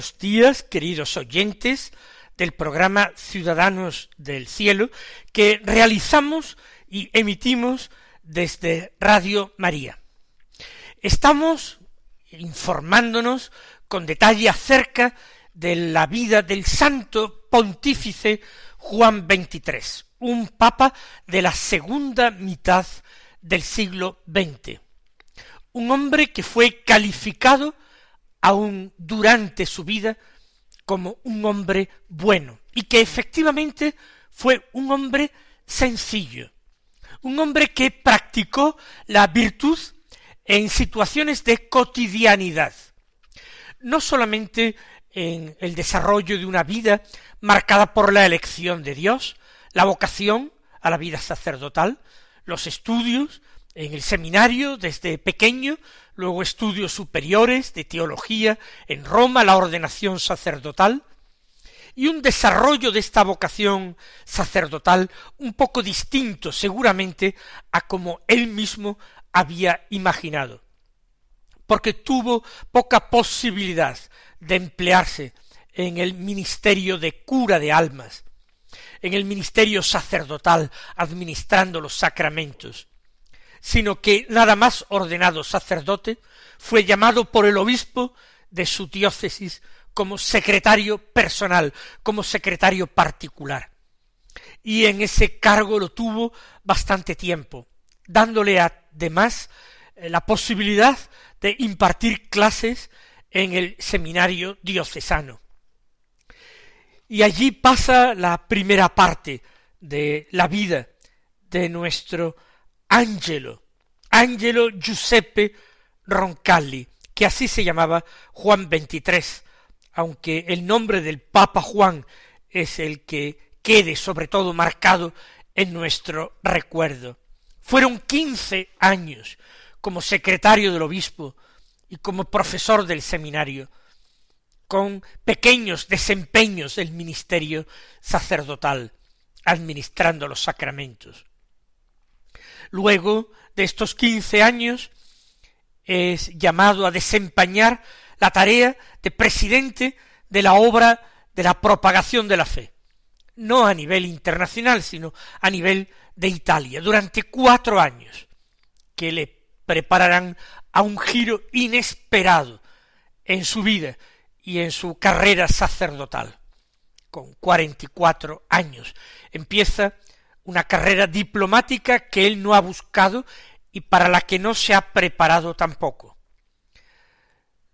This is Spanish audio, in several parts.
Buenos días, queridos oyentes del programa Ciudadanos del Cielo que realizamos y emitimos desde Radio María. Estamos informándonos con detalle acerca de la vida del santo pontífice Juan XXIII, un papa de la segunda mitad del siglo XX, un hombre que fue calificado aún durante su vida como un hombre bueno. Y que efectivamente fue un hombre sencillo, un hombre que practicó la virtud en situaciones de cotidianidad, no solamente en el desarrollo de una vida marcada por la elección de Dios, la vocación a la vida sacerdotal, los estudios en el seminario desde pequeño, luego estudios superiores de teología en Roma, la ordenación sacerdotal, y un desarrollo de esta vocación sacerdotal un poco distinto seguramente a como él mismo había imaginado, porque tuvo poca posibilidad de emplearse en el ministerio de cura de almas, en el ministerio sacerdotal, administrando los sacramentos, sino que nada más ordenado sacerdote, fue llamado por el obispo de su diócesis como secretario personal, como secretario particular. Y en ese cargo lo tuvo bastante tiempo, dándole además eh, la posibilidad de impartir clases en el seminario diocesano. Y allí pasa la primera parte de la vida de nuestro Angelo, Angelo Giuseppe Roncalli, que así se llamaba Juan XXIII, aunque el nombre del Papa Juan es el que quede sobre todo marcado en nuestro recuerdo. Fueron quince años como secretario del obispo y como profesor del seminario, con pequeños desempeños del ministerio sacerdotal, administrando los sacramentos. Luego de estos quince años es llamado a desempeñar la tarea de presidente de la obra de la propagación de la fe, no a nivel internacional, sino a nivel de Italia, durante cuatro años, que le prepararán a un giro inesperado en su vida y en su carrera sacerdotal. Con cuarenta y cuatro años empieza una carrera diplomática que él no ha buscado y para la que no se ha preparado tampoco.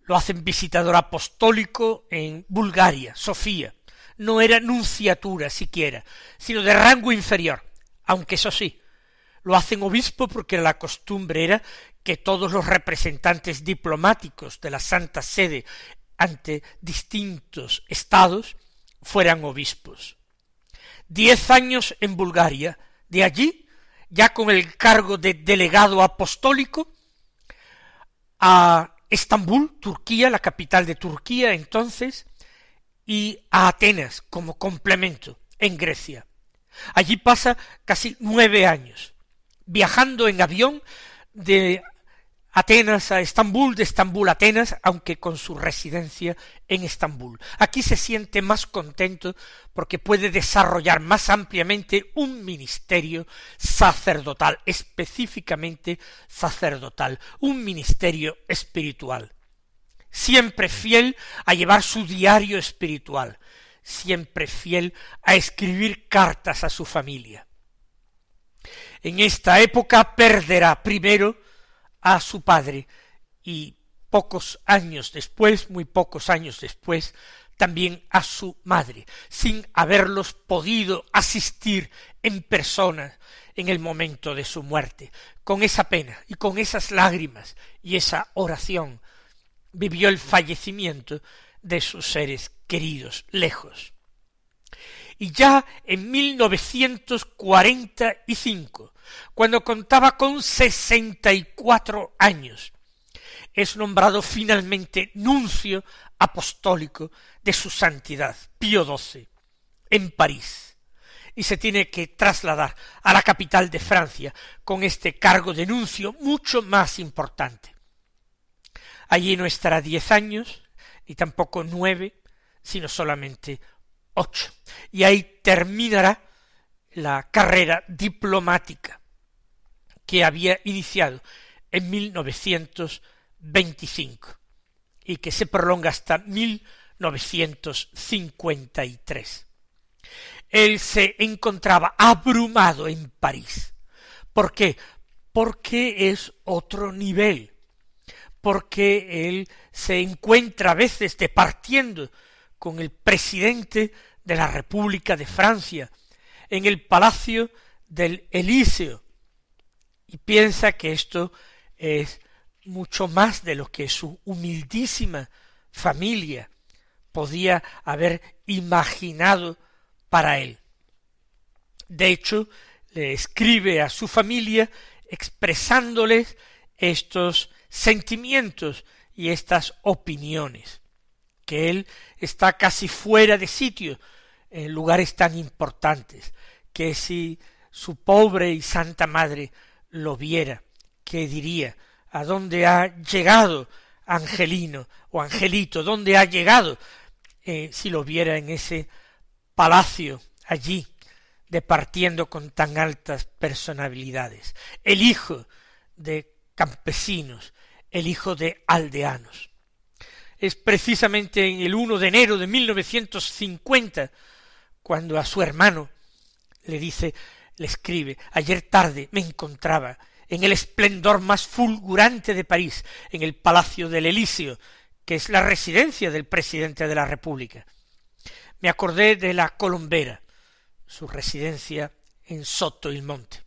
Lo hacen visitador apostólico en Bulgaria, Sofía. No era nunciatura siquiera, sino de rango inferior, aunque eso sí, lo hacen obispo porque la costumbre era que todos los representantes diplomáticos de la Santa Sede ante distintos estados fueran obispos diez años en Bulgaria, de allí, ya con el cargo de delegado apostólico, a Estambul, Turquía, la capital de Turquía entonces, y a Atenas como complemento en Grecia. Allí pasa casi nueve años, viajando en avión de Atenas a Estambul, de Estambul a Atenas, aunque con su residencia en Estambul. Aquí se siente más contento porque puede desarrollar más ampliamente un ministerio sacerdotal, específicamente sacerdotal, un ministerio espiritual. Siempre fiel a llevar su diario espiritual, siempre fiel a escribir cartas a su familia. En esta época perderá primero a su padre y pocos años después, muy pocos años después, también a su madre, sin haberlos podido asistir en persona en el momento de su muerte. Con esa pena y con esas lágrimas y esa oración vivió el fallecimiento de sus seres queridos lejos. Y ya en 1945, cuando contaba con sesenta y cuatro años, es nombrado finalmente nuncio apostólico de su santidad, Pío XII, en París, y se tiene que trasladar a la capital de Francia con este cargo de nuncio mucho más importante. Allí no estará diez años, ni tampoco nueve, sino solamente Y ahí terminará la carrera diplomática que había iniciado en 1925 y que se prolonga hasta 1953. Él se encontraba abrumado en París. ¿Por qué? Porque es otro nivel porque él se encuentra a veces departiendo con el presidente de la República de Francia en el palacio del Elíseo y piensa que esto es mucho más de lo que su humildísima familia podía haber imaginado para él. De hecho, le escribe a su familia expresándoles estos sentimientos y estas opiniones, que él está casi fuera de sitio en lugares tan importantes, que si su pobre y santa madre lo viera, ¿qué diría? ¿A dónde ha llegado Angelino o Angelito? ¿Dónde ha llegado? Eh, si lo viera en ese palacio allí, departiendo con tan altas personalidades. El hijo de campesinos, el hijo de aldeanos. Es precisamente en el 1 de enero de 1950 cuando a su hermano le dice, le escribe, ayer tarde me encontraba en el esplendor más fulgurante de París, en el Palacio del Elíseo, que es la residencia del presidente de la República. Me acordé de la Colombera, su residencia en Soto y Monte.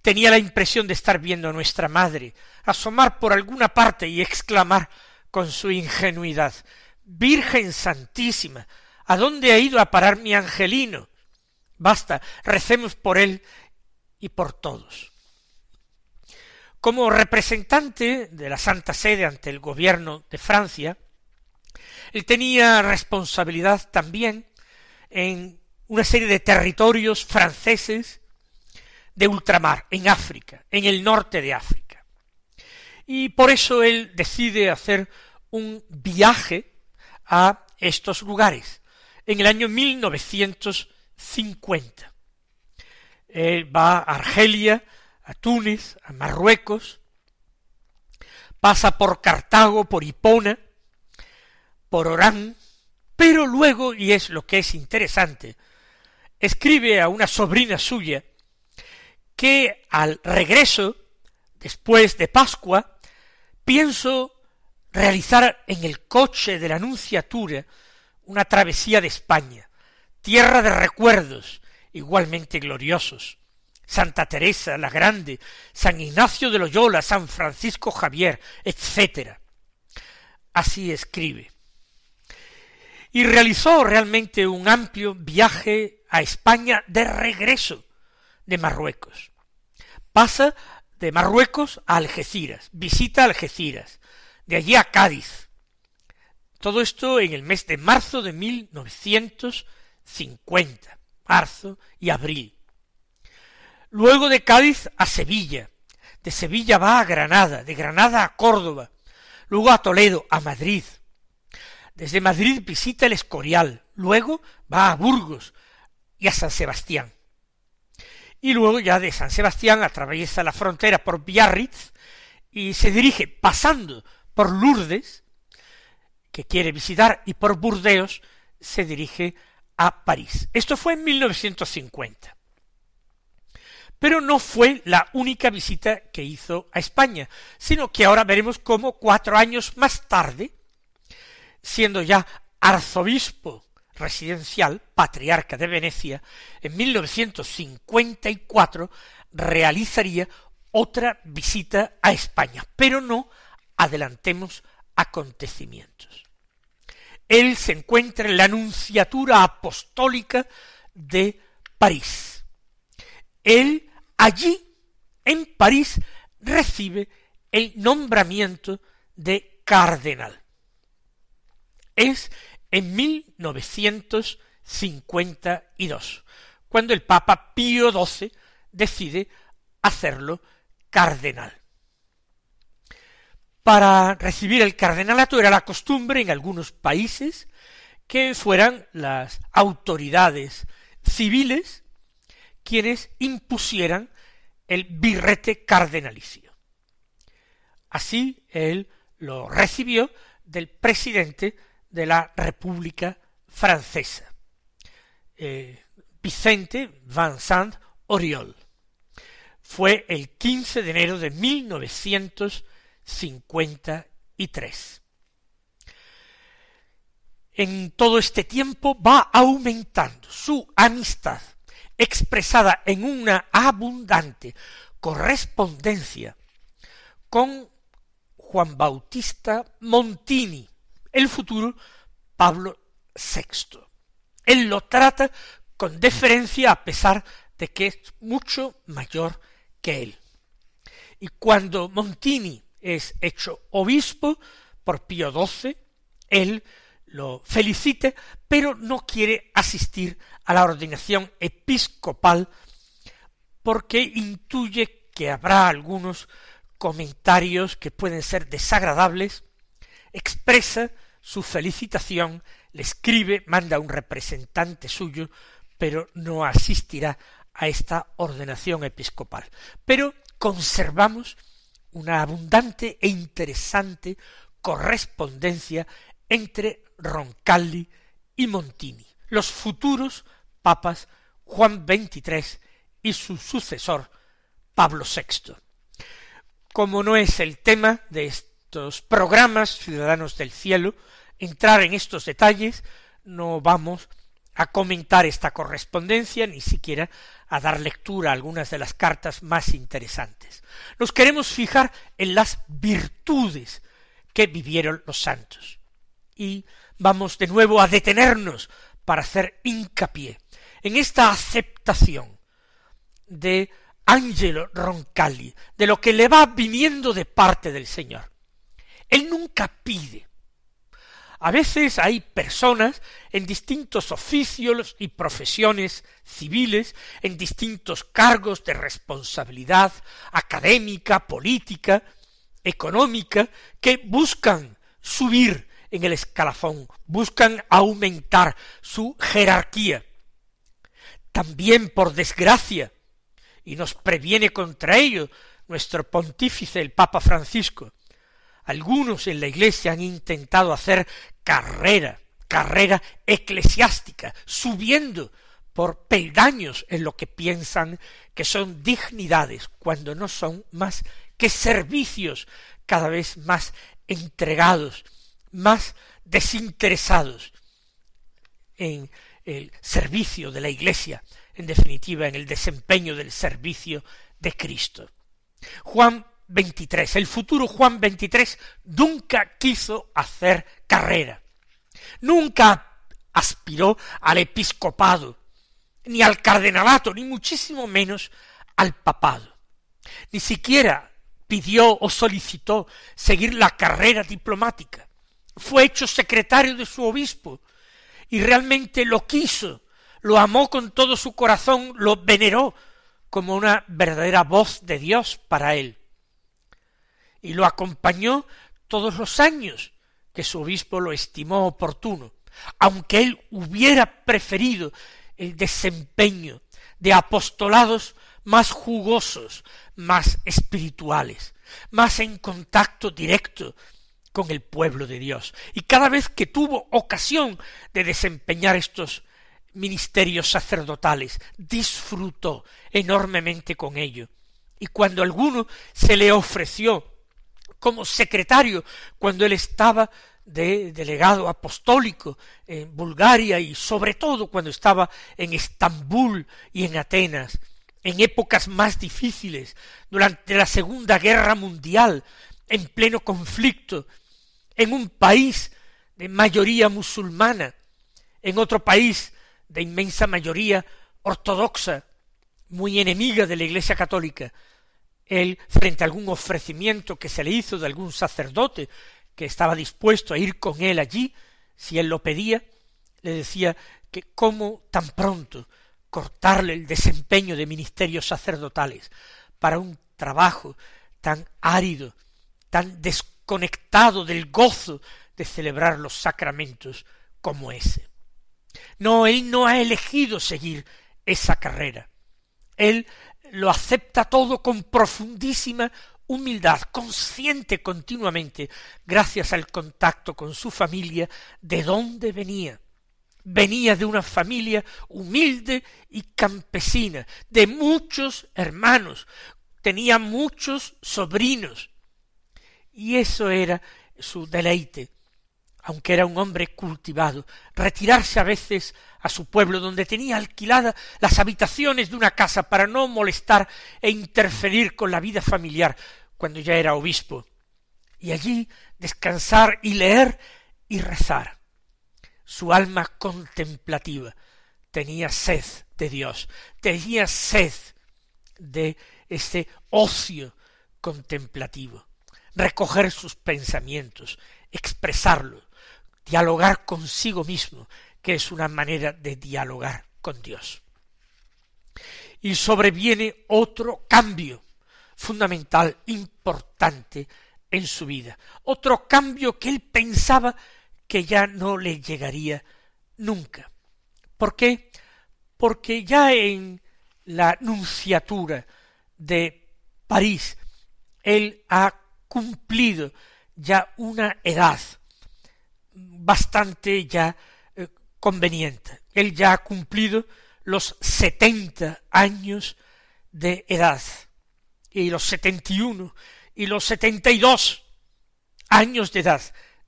Tenía la impresión de estar viendo a nuestra madre asomar por alguna parte y exclamar con su ingenuidad Virgen Santísima, ¿a dónde ha ido a parar mi angelino? Basta, recemos por él y por todos. Como representante de la Santa Sede ante el gobierno de Francia, él tenía responsabilidad también en una serie de territorios franceses de ultramar, en África, en el norte de África. Y por eso él decide hacer un viaje a estos lugares en el año 1950. Él va a Argelia, a Túnez, a Marruecos, pasa por Cartago, por Hipona, por Orán, pero luego, y es lo que es interesante, escribe a una sobrina suya, que al regreso, después de Pascua, pienso realizar en el coche de la Anunciatura una travesía de España, tierra de recuerdos igualmente gloriosos. Santa Teresa la Grande, San Ignacio de Loyola, San Francisco Javier, etc. Así escribe. Y realizó realmente un amplio viaje a España de regreso, de Marruecos. Pasa de Marruecos a Algeciras, visita Algeciras, de allí a Cádiz. Todo esto en el mes de marzo de 1950, marzo y abril. Luego de Cádiz a Sevilla, de Sevilla va a Granada, de Granada a Córdoba, luego a Toledo, a Madrid. Desde Madrid visita el Escorial, luego va a Burgos y a San Sebastián y luego ya de San Sebastián atraviesa la frontera por Biarritz y se dirige pasando por Lourdes, que quiere visitar, y por Burdeos se dirige a París. Esto fue en 1950. Pero no fue la única visita que hizo a España, sino que ahora veremos cómo cuatro años más tarde, siendo ya arzobispo residencial, patriarca de Venecia, en 1954 realizaría otra visita a España, pero no adelantemos acontecimientos. Él se encuentra en la Anunciatura Apostólica de París. Él allí, en París, recibe el nombramiento de cardenal. Es en 1952, cuando el Papa Pío XII decide hacerlo cardenal. Para recibir el cardenalato era la costumbre en algunos países que fueran las autoridades civiles quienes impusieran el birrete cardenalicio. Así él lo recibió del presidente de la República Francesa, eh, Vicente Vincent Oriol. Fue el 15 de enero de 1953. En todo este tiempo va aumentando su amistad, expresada en una abundante correspondencia con Juan Bautista Montini, el futuro Pablo VI. Él lo trata con deferencia a pesar de que es mucho mayor que él. Y cuando Montini es hecho obispo por Pío XII, él lo felicite, pero no quiere asistir a la ordenación episcopal porque intuye que habrá algunos comentarios que pueden ser desagradables, expresa su felicitación, le escribe, manda un representante suyo, pero no asistirá a esta ordenación episcopal. Pero conservamos una abundante e interesante correspondencia entre Roncalli y Montini, los futuros papas Juan XXIII y su sucesor Pablo VI. Como no es el tema de estos programas Ciudadanos del Cielo, entrar en estos detalles, no vamos a comentar esta correspondencia, ni siquiera a dar lectura a algunas de las cartas más interesantes. Nos queremos fijar en las virtudes que vivieron los santos. Y vamos de nuevo a detenernos para hacer hincapié en esta aceptación de Angelo Roncalli, de lo que le va viniendo de parte del Señor. Él nunca pide, a veces hay personas en distintos oficios y profesiones civiles, en distintos cargos de responsabilidad académica, política, económica, que buscan subir en el escalafón, buscan aumentar su jerarquía. También, por desgracia, y nos previene contra ello nuestro pontífice el Papa Francisco, algunos en la Iglesia han intentado hacer carrera, carrera eclesiástica, subiendo por peldaños en lo que piensan que son dignidades, cuando no son más que servicios cada vez más entregados, más desinteresados en el servicio de la Iglesia, en definitiva en el desempeño del servicio de Cristo. Juan 23. El futuro Juan 23 nunca quiso hacer carrera, nunca aspiró al episcopado, ni al cardenalato, ni muchísimo menos al papado. Ni siquiera pidió o solicitó seguir la carrera diplomática. Fue hecho secretario de su obispo y realmente lo quiso, lo amó con todo su corazón, lo veneró como una verdadera voz de Dios para él y lo acompañó todos los años que su obispo lo estimó oportuno, aunque él hubiera preferido el desempeño de apostolados más jugosos, más espirituales, más en contacto directo con el pueblo de Dios. Y cada vez que tuvo ocasión de desempeñar estos ministerios sacerdotales, disfrutó enormemente con ello. Y cuando alguno se le ofreció como secretario, cuando él estaba de delegado apostólico en Bulgaria y sobre todo cuando estaba en Estambul y en Atenas, en épocas más difíciles, durante la Segunda Guerra Mundial, en pleno conflicto, en un país de mayoría musulmana, en otro país de inmensa mayoría ortodoxa, muy enemiga de la Iglesia católica, él, frente a algún ofrecimiento que se le hizo de algún sacerdote que estaba dispuesto a ir con él allí, si él lo pedía, le decía que cómo tan pronto cortarle el desempeño de ministerios sacerdotales para un trabajo tan árido, tan desconectado del gozo de celebrar los sacramentos como ese. No, él no ha elegido seguir esa carrera. Él lo acepta todo con profundísima humildad, consciente continuamente, gracias al contacto con su familia, de dónde venía. Venía de una familia humilde y campesina, de muchos hermanos, tenía muchos sobrinos. Y eso era su deleite, aunque era un hombre cultivado, retirarse a veces a su pueblo, donde tenía alquilada las habitaciones de una casa para no molestar e interferir con la vida familiar cuando ya era obispo, y allí descansar y leer y rezar. Su alma contemplativa tenía sed de Dios, tenía sed de ese ocio contemplativo, recoger sus pensamientos, expresarlos, dialogar consigo mismo, que es una manera de dialogar con Dios. Y sobreviene otro cambio fundamental, importante en su vida, otro cambio que él pensaba que ya no le llegaría nunca. ¿Por qué? Porque ya en la nunciatura de París, él ha cumplido ya una edad bastante ya eh, conveniente. Él ya ha cumplido los setenta años de edad y los setenta y uno y los setenta y dos años de edad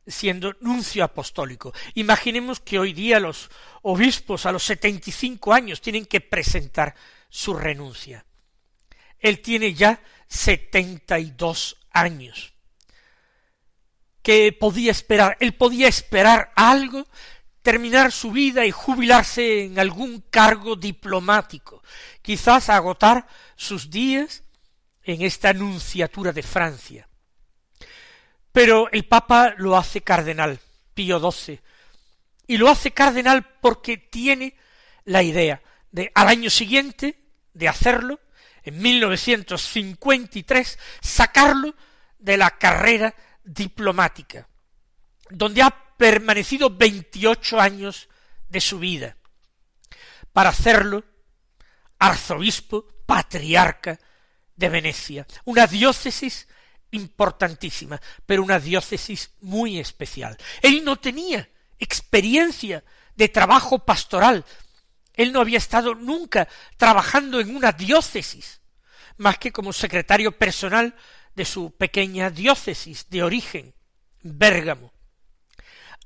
siendo nuncio apostólico. Imaginemos que hoy día los obispos a los setenta y cinco años tienen que presentar su renuncia. Él tiene ya setenta y dos años que podía esperar. Él podía esperar algo, terminar su vida y jubilarse en algún cargo diplomático, quizás agotar sus días en esta nunciatura de Francia. Pero el Papa lo hace cardenal, Pío XII, y lo hace cardenal porque tiene la idea de al año siguiente de hacerlo, en 1953, sacarlo de la carrera diplomática, donde ha permanecido veintiocho años de su vida, para hacerlo arzobispo, patriarca de Venecia, una diócesis importantísima, pero una diócesis muy especial. Él no tenía experiencia de trabajo pastoral, él no había estado nunca trabajando en una diócesis, más que como secretario personal de su pequeña diócesis de origen, Bérgamo.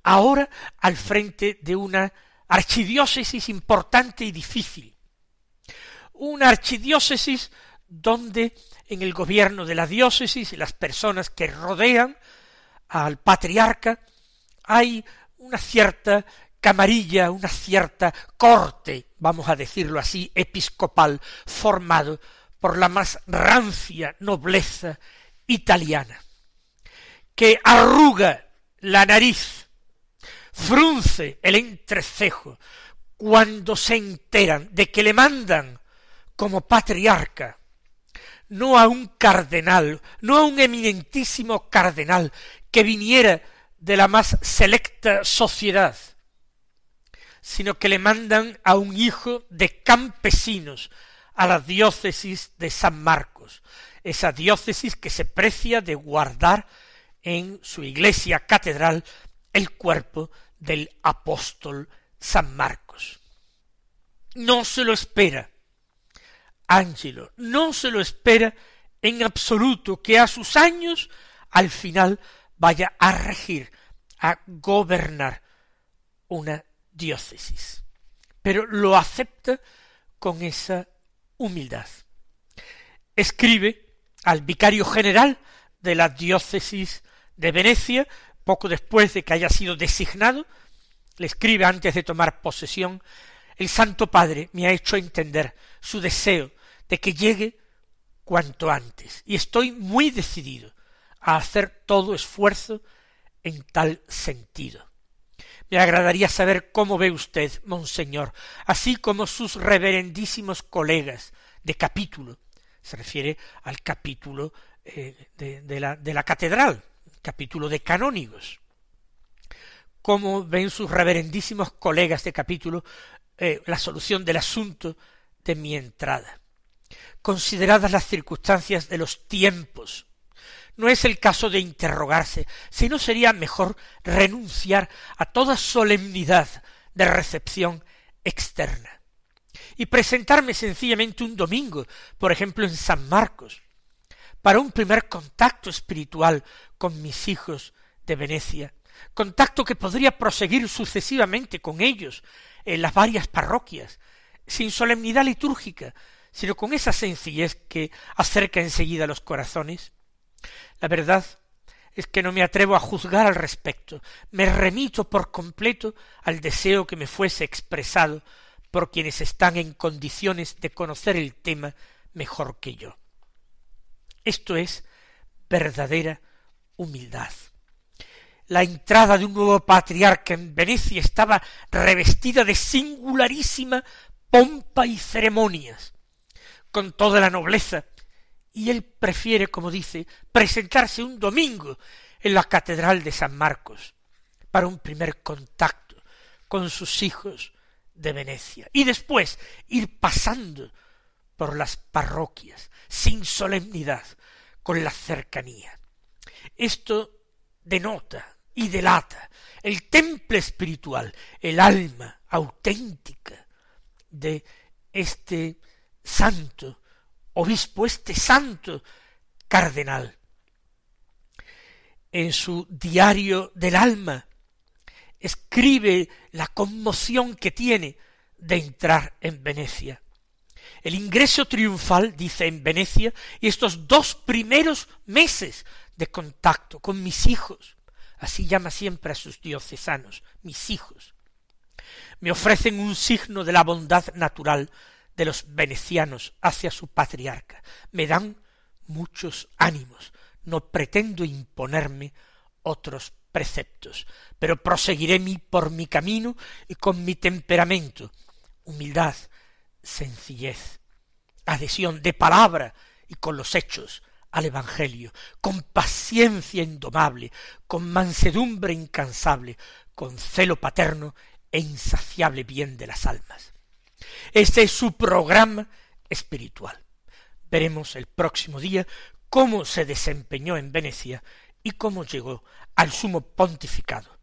Ahora al frente de una archidiócesis importante y difícil. Una archidiócesis donde en el gobierno de la diócesis y las personas que rodean al patriarca hay una cierta camarilla, una cierta corte, vamos a decirlo así, episcopal, formado por la más rancia nobleza italiana, que arruga la nariz, frunce el entrecejo, cuando se enteran de que le mandan como patriarca, no a un cardenal, no a un eminentísimo cardenal que viniera de la más selecta sociedad, sino que le mandan a un hijo de campesinos a la diócesis de San Marcos, esa diócesis que se precia de guardar en su iglesia catedral el cuerpo del apóstol San Marcos. no se lo espera. Ángelo no se lo espera en absoluto que a sus años al final vaya a regir, a gobernar una diócesis. Pero lo acepta con esa humildad. Escribe al vicario general de la diócesis de Venecia, poco después de que haya sido designado, le escribe antes de tomar posesión, el Santo Padre me ha hecho entender su deseo de que llegue cuanto antes, y estoy muy decidido a hacer todo esfuerzo en tal sentido. Me agradaría saber cómo ve usted, monseñor, así como sus reverendísimos colegas de capítulo, se refiere al capítulo eh, de, la, de la catedral, capítulo de canónigos. Cómo ven sus reverendísimos colegas de capítulo eh, la solución del asunto de mi entrada. Consideradas las circunstancias de los tiempos, no es el caso de interrogarse, sino sería mejor renunciar a toda solemnidad de recepción externa y presentarme sencillamente un domingo, por ejemplo en San Marcos, para un primer contacto espiritual con mis hijos de Venecia, contacto que podría proseguir sucesivamente con ellos en las varias parroquias, sin solemnidad litúrgica, sino con esa sencillez que acerca enseguida los corazones. La verdad es que no me atrevo a juzgar al respecto, me remito por completo al deseo que me fuese expresado por quienes están en condiciones de conocer el tema mejor que yo. Esto es verdadera humildad. La entrada de un nuevo patriarca en Venecia estaba revestida de singularísima pompa y ceremonias, con toda la nobleza, y él prefiere, como dice, presentarse un domingo en la Catedral de San Marcos para un primer contacto con sus hijos de Venecia, y después ir pasando por las parroquias sin solemnidad, con la cercanía. Esto denota y delata el temple espiritual, el alma auténtica de este santo obispo, este santo cardenal. En su diario del alma escribe la conmoción que tiene de entrar en Venecia. El ingreso triunfal, dice, en Venecia, y estos dos primeros meses de contacto con mis hijos, así llama siempre a sus diocesanos, mis hijos, me ofrecen un signo de la bondad natural de los venecianos hacia su patriarca, me dan muchos ánimos, no pretendo imponerme otros preceptos, pero proseguiré mi por mi camino y con mi temperamento, humildad, sencillez, adhesión de palabra y con los hechos al Evangelio, con paciencia indomable, con mansedumbre incansable, con celo paterno e insaciable bien de las almas. Este es su programa espiritual. Veremos el próximo día cómo se desempeñó en Venecia y cómo llegó al sumo pontificado.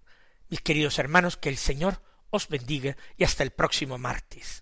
Mis queridos hermanos, que el Señor os bendiga y hasta el próximo martes.